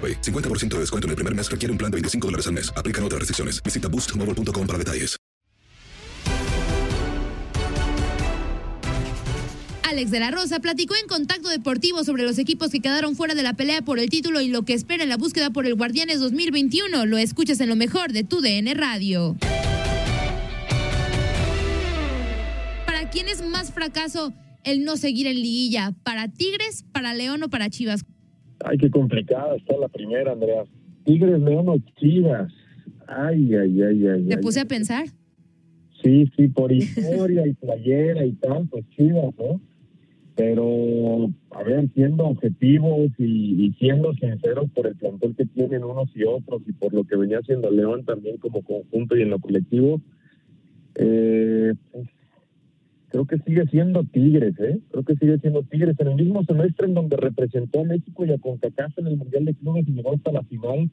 AroPay. 50% de descuento en el primer mes requiere un plan de 25 dólares al mes. Aplican otras restricciones. Visita boostmobile.com para detalles. Alex de la Rosa platicó en Contacto Deportivo sobre los equipos que quedaron fuera de la pelea por el título y lo que espera en la búsqueda por el Guardianes 2021. Lo escuchas en lo mejor de tu DN Radio. ¿Para quién es más fracaso el no seguir en liguilla? ¿Para Tigres, para León o para Chivas? Ay, qué complicada está la primera, Andrea. Tigres, León o Chivas. Ay, ay, ay, ay. Te ay. puse a pensar. Sí, sí, por historia y playera y tal, pues Chivas, ¿no? Pero, a ver, siendo objetivos y, y siendo sinceros por el plantel que tienen unos y otros y por lo que venía haciendo León también como conjunto y en lo colectivo, eh, pues, creo que sigue siendo Tigres, ¿eh? Creo que sigue siendo Tigres. En el mismo semestre en donde representó a México y a CONCACAF en el Mundial de Clubes y llegó hasta la final,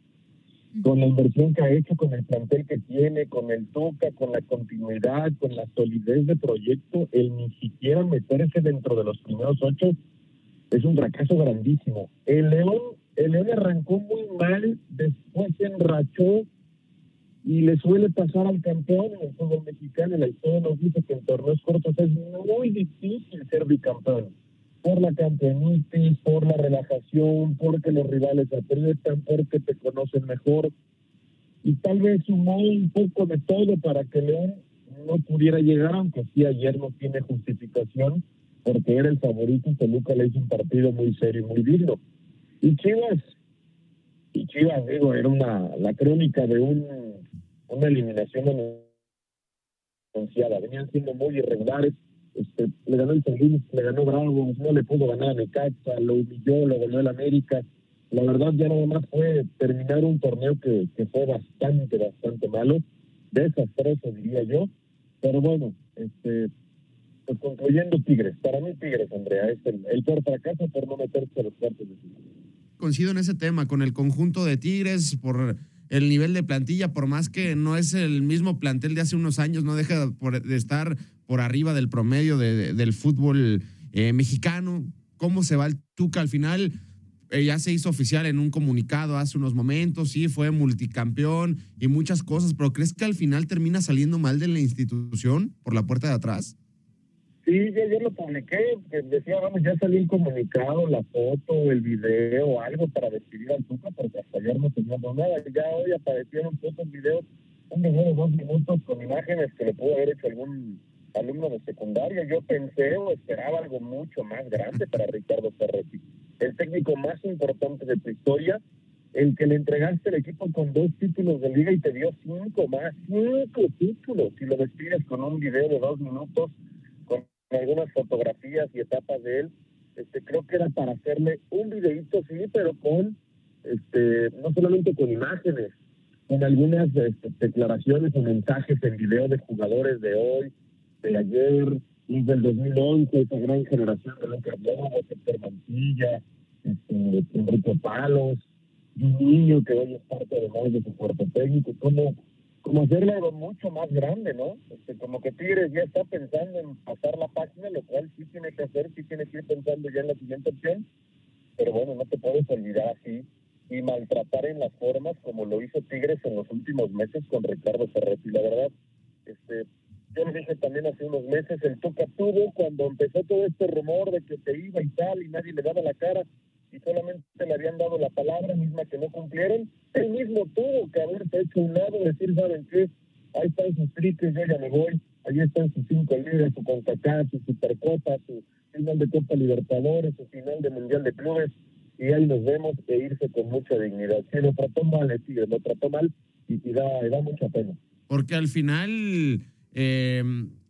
con la inversión que ha hecho, con el plantel que tiene, con el toca, con la continuidad, con la solidez de proyecto, el ni siquiera meterse dentro de los primeros ocho es un fracaso grandísimo. El León, el León arrancó muy mal, después se enrachó y le suele pasar al campeón en el fútbol mexicano. La historia nos dice que en torneos cortos es muy difícil ser bicampeón. Por la campeonitis, por la relajación, porque los rivales aprietan, porque te conocen mejor. Y tal vez sumó un poco de todo para que León no pudiera llegar, aunque sí ayer no tiene justificación, porque era el favorito y Toluca le hizo un partido muy serio y muy digno. Y Chivas, y Chivas, digo, era una la crónica de un, una eliminación anunciada. Venían siendo muy irregulares. Este, le ganó el San Luis, le ganó Bravos, no le pudo ganar a Necaxa, lo humilló, lo ganó el América. La verdad ya nada más fue terminar un torneo que, que fue bastante, bastante malo, desastroso diría yo. Pero bueno, este, pues concluyendo Tigres. Para mí Tigres, Andrea, es el, el peor fracaso por no meterse a los cuartos de final. Coincido en ese tema con el conjunto de Tigres por el nivel de plantilla, por más que no es el mismo plantel de hace unos años, no deja de estar por arriba del promedio de- de- del fútbol eh, mexicano. ¿Cómo se va el Tuca al final? Eh, ya se hizo oficial en un comunicado hace unos momentos, sí, fue multicampeón y muchas cosas, pero ¿crees que al final termina saliendo mal de la institución por la puerta de atrás? Sí, yo ayer lo publiqué, decía, vamos, ya salió el comunicado, la foto, el video, algo para despedir al Tuca, porque hasta ayer no teníamos nada. Ya hoy aparecieron fotos, videos, un video de dos minutos con imágenes que le pudo haber hecho algún alumno de secundaria. Yo pensé o esperaba algo mucho más grande para Ricardo Ferretti. El técnico más importante de tu historia, el que le entregaste el equipo con dos títulos de liga y te dio cinco más, cinco títulos, y lo despides con un video de dos minutos, algunas fotografías y etapas de él, este, creo que era para hacerle un videito, sí, pero con, este, no solamente con imágenes, con algunas este, declaraciones o mensajes en video de jugadores de hoy, de ayer, y del 2011, esa gran generación de Lucas Lobo, Héctor Mantilla, este, Enrique Palos, un niño que hoy es parte además de su cuerpo técnico, como, como algo mucho más grande, ¿no? Este, como que Tigres ya está pensando en pasar la página, lo cual sí tiene que hacer, sí tiene que ir pensando ya en la siguiente opción, pero bueno, no te puedes olvidar así y maltratar en las formas como lo hizo Tigres en los últimos meses con Ricardo Ferretti. La verdad, este, yo le dije también hace unos meses, el Tuca tuvo cuando empezó todo este rumor de que se iba y tal y nadie le daba la cara y solamente le habían dado la palabra misma que no cumplieron, él mismo tuvo que haberse hecho un lado, decir, ¿saben qué? Ahí están sus triques, yo ya me voy, ahí están sus cinco líderes, su CONCACAF, su Supercopa, su final de Copa Libertadores, su final de Mundial de Clubes, y ahí nos vemos e irse con mucha dignidad. Si lo trató mal, el Tigre, lo trató mal y, da, da mucha pena. Porque al final, eh,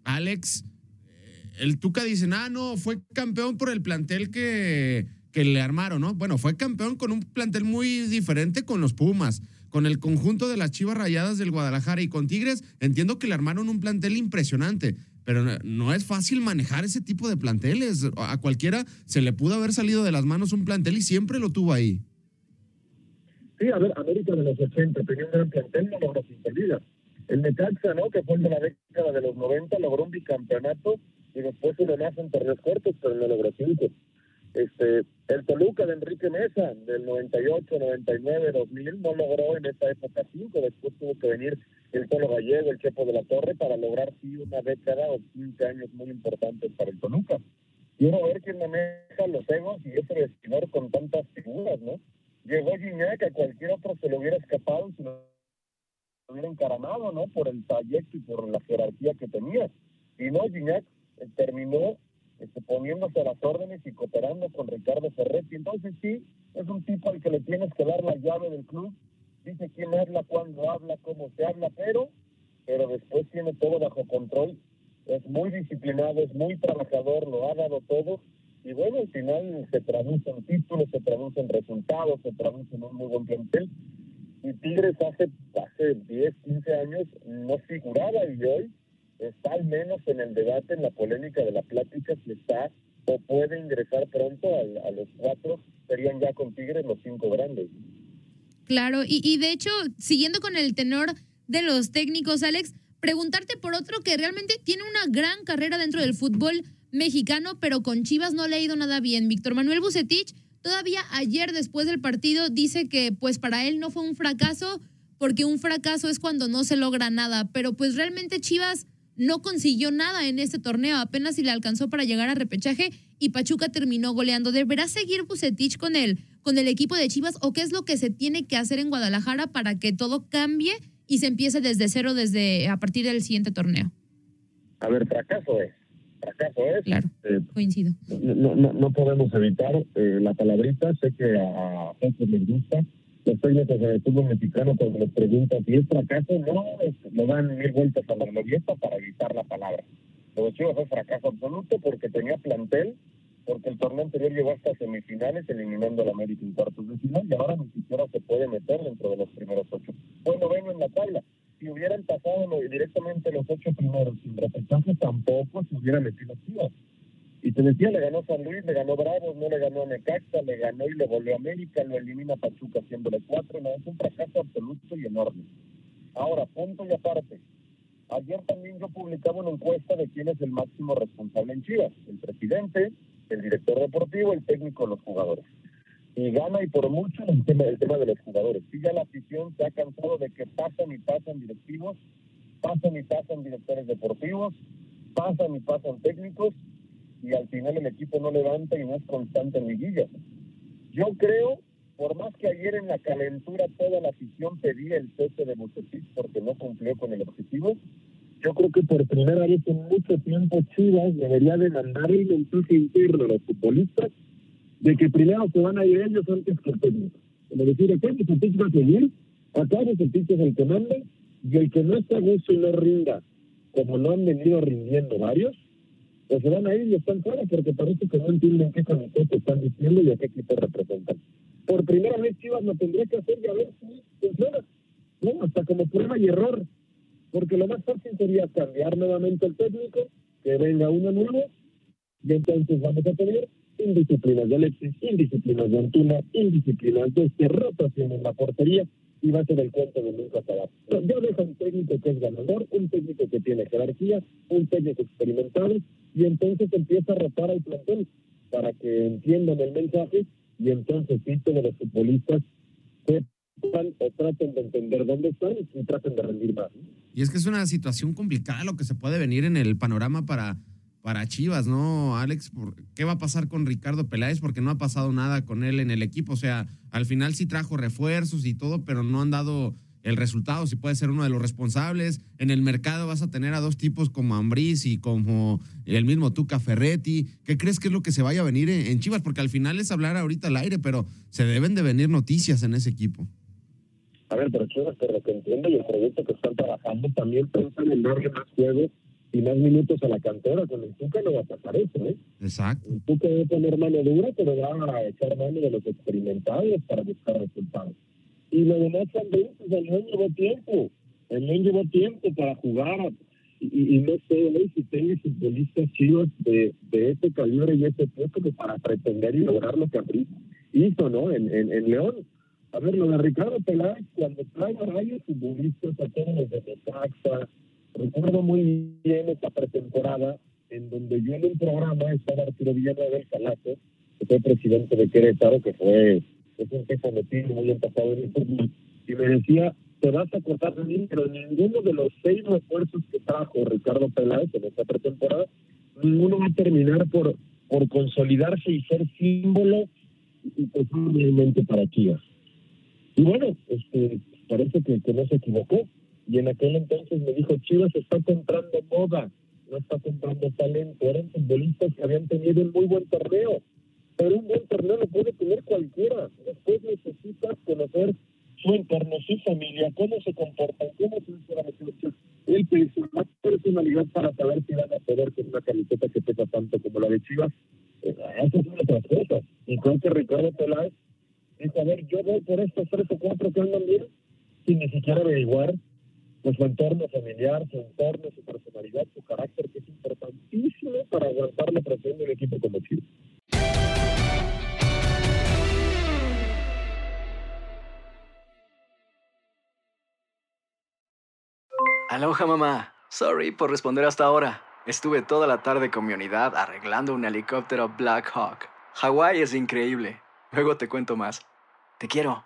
Alex, eh, el Tuca dice, ah, no, fue campeón por el plantel que, que le armaron, ¿no? Bueno, fue campeón con un plantel muy diferente con los Pumas, con el conjunto de las Chivas Rayadas del Guadalajara y con Tigres, entiendo que le armaron un plantel impresionante, pero no, es fácil manejar ese tipo de planteles. A cualquiera se le pudo haber salido de las manos un plantel y siempre lo tuvo ahí. Sí, a ver, América de los 80 tenía un gran plantel, no logró cinco ligas. El Necaxa, ¿no? Que fue el de la década de los 90, logró un bicampeonato y después uno más en torneos cortos, pero no logró cinco. Este, el Toluca de Enrique Mesa, del 98, 99, 2000, no logró en esa época cinco. Después tuvo que venir el Tolo Gallego, el Chepo de la Torre, para lograr sí una década o 15 años muy importantes para el Toluca. Quiero ver quién maneja los egos y ese vestidor con tantas figuras, ¿no? Llegó Gignac, a cualquier otro se le hubiera escapado si lo hubiera encaramado, ¿no? Por el trayecto y por la jerarquía que tenía. Y no, Gignac eh, terminó este, poniéndose a las órdenes y cooperando con Ricardo Ferretti. Entonces sí, es un tipo al que le tienes que dar la llave del club. Dice quién habla, cuándo habla, cómo se habla, pero, pero después tiene todo bajo control. Es muy disciplinado, es muy trabajador, lo ha dado todo. Y bueno, al final se traduce en títulos, se traduce en resultados, se traduce en un muy buen plantel. Y Tigres hace, hace 10, 15 años no figuraba y hoy está al menos en el debate, en la polémica de la plática, si está o puede ingresar pronto a, a los cuatro, serían ya con Tigres los cinco grandes. Claro, y, y de hecho, siguiendo con el tenor de los técnicos, Alex, preguntarte por otro que realmente tiene una gran carrera dentro del fútbol mexicano, pero con Chivas no le ha ido nada bien. Víctor Manuel Bucetich, todavía ayer después del partido, dice que pues para él no fue un fracaso, porque un fracaso es cuando no se logra nada, pero pues realmente Chivas no consiguió nada en este torneo, apenas si le alcanzó para llegar a repechaje y Pachuca terminó goleando. ¿Deberá seguir Bucetich con el, con el equipo de Chivas o qué es lo que se tiene que hacer en Guadalajara para que todo cambie y se empiece desde cero desde a partir del siguiente torneo? A ver, fracaso es. Fracaso es. Claro, Eh, coincido. no, no, no podemos evitar eh, la palabrita, sé que a muchos les gusta. Los técnicos del fútbol mexicano cuando les preguntan si es fracaso, no, le dan mil vueltas a la glorieta para evitar la palabra. Lo de Chivas es fracaso absoluto porque tenía plantel, porque el torneo anterior llegó hasta semifinales eliminando al América en cuartos de final y ahora ni siquiera se puede meter dentro de los primeros ocho. Bueno, vengo en la tabla. Si hubieran pasado directamente los ocho primeros sin repechaje, tampoco se hubiera metido Chivas. Te decía, le ganó San Luis, le ganó Bravos, no le ganó Necaxa, le ganó y le volvió a América, lo elimina Pachuca haciéndole cuatro, no, es un fracaso absoluto y enorme. Ahora, punto y aparte. Ayer también yo publicaba una encuesta de quién es el máximo responsable en Chivas, el presidente, el director deportivo, el técnico, los jugadores. Y gana y por mucho el tema, el tema de los jugadores. Sí, ya la afición se ha cansado de que pasan y pasan directivos, pasan y pasan directores deportivos, pasan y pasan técnicos, y al final el equipo no levanta y no es constante en liguillas. Yo creo, por más que ayer en la calentura toda la afición pedía el cese de Bucetich porque no cumplió con el objetivo, yo creo que por primera vez en mucho tiempo Chivas debería de mandar el mensaje interno a los futbolistas de que primero se van a ir ellos antes que el técnico. Como decir, acá pitch va a seguir, acá pitch es el que manda, y el que no está a gusto y no rinda, como no han venido rindiendo varios, pues se van a ir y están fuera porque parece que no entienden qué comité están diciendo y a qué equipo representan. Por primera vez Chivas lo tendría que hacer y a ver si funciona. No, hasta como prueba y error. Porque lo más fácil sería cambiar nuevamente el técnico, que venga uno nuevo, y entonces vamos a tener indisciplinas de Alexis, indisciplinas de Antuna, indisciplinas de este rotación en la portería, y va a ser el cuento de nunca acabar. No, ya deja un técnico que es ganador, un técnico que tiene jerarquía, un técnico experimentado, y entonces empieza a rotar al plantel para que entiendan el mensaje y entonces sí de los futbolistas sepan o traten de entender dónde están y traten de rendir más. Y es que es una situación complicada lo que se puede venir en el panorama para, para Chivas, ¿no, Alex? ¿Qué va a pasar con Ricardo Peláez? Porque no ha pasado nada con él en el equipo. O sea, al final sí trajo refuerzos y todo, pero no han dado el resultado, si puede ser uno de los responsables. En el mercado vas a tener a dos tipos como Ambriz y como el mismo Tuca Ferretti. ¿Qué crees que es lo que se vaya a venir en, Chivas? Porque al final es hablar ahorita al aire, pero se deben de venir noticias en ese equipo. A ver, pero Chivas, por lo que entiendo y el proyecto que están trabajando, también piensan en darle más juegos y más minutos a la cantera. Con el Tuca no va a pasar eso, ¿eh? Exacto. El Tuca debe tener mano dura, pero va a echar mano de los experimentados para buscar resultados. Y lo demás también, pues el León llevó tiempo. El León llevó tiempo para jugar. Y, no sé si tengo futbolistas chivos de, de ese calibre y ese tiempo para pretender y lograr lo que hizo, ¿no? En, en, León. A ver, lo de Ricardo Peláez, cuando trae a varios futbolistas, a todos los de Necaxa, recuerdo muy bien esta pretemporada en donde yo en un programa estaba Arturo Villanueva del Calato, que fue presidente de Querétaro, que fue es un tipo metido muy empezado en el fútbol, y me decía, te vas a cortar de mí, pero ninguno de los seis refuerzos que trajo Ricardo Peláez en esta pretemporada, ninguno va a terminar por, por consolidarse y ser símbolo y posiblemente para Chivas. Y bueno, este, parece que no se equivocó. Y en aquel entonces me dijo, Chivas está comprando moda, no está comprando talento. Eran futbolistas que habían tenido un muy buen torneo pero un buen torneo lo puede tener cualquiera. Después necesitas conocer su entorno, su familia, cómo se comportan, cómo se la. Él tiene más personalidad para saber si van a poder con una camiseta que pesa tanto como la de Chivas. Esas son otras cosas. Y creo que Ricardo Peláez dice, a ver, yo voy por estos tres o cuatro que andan bien, sin ni siquiera averiguar pues, su entorno familiar, su entorno, su personalidad, su carácter, que es importantísimo para aguantar la presión de un equipo como Chivas. Aloha mamá. Sorry por responder hasta ahora. Estuve toda la tarde con mi unidad arreglando un helicóptero Black Hawk. Hawái es increíble. Luego te cuento más. Te quiero.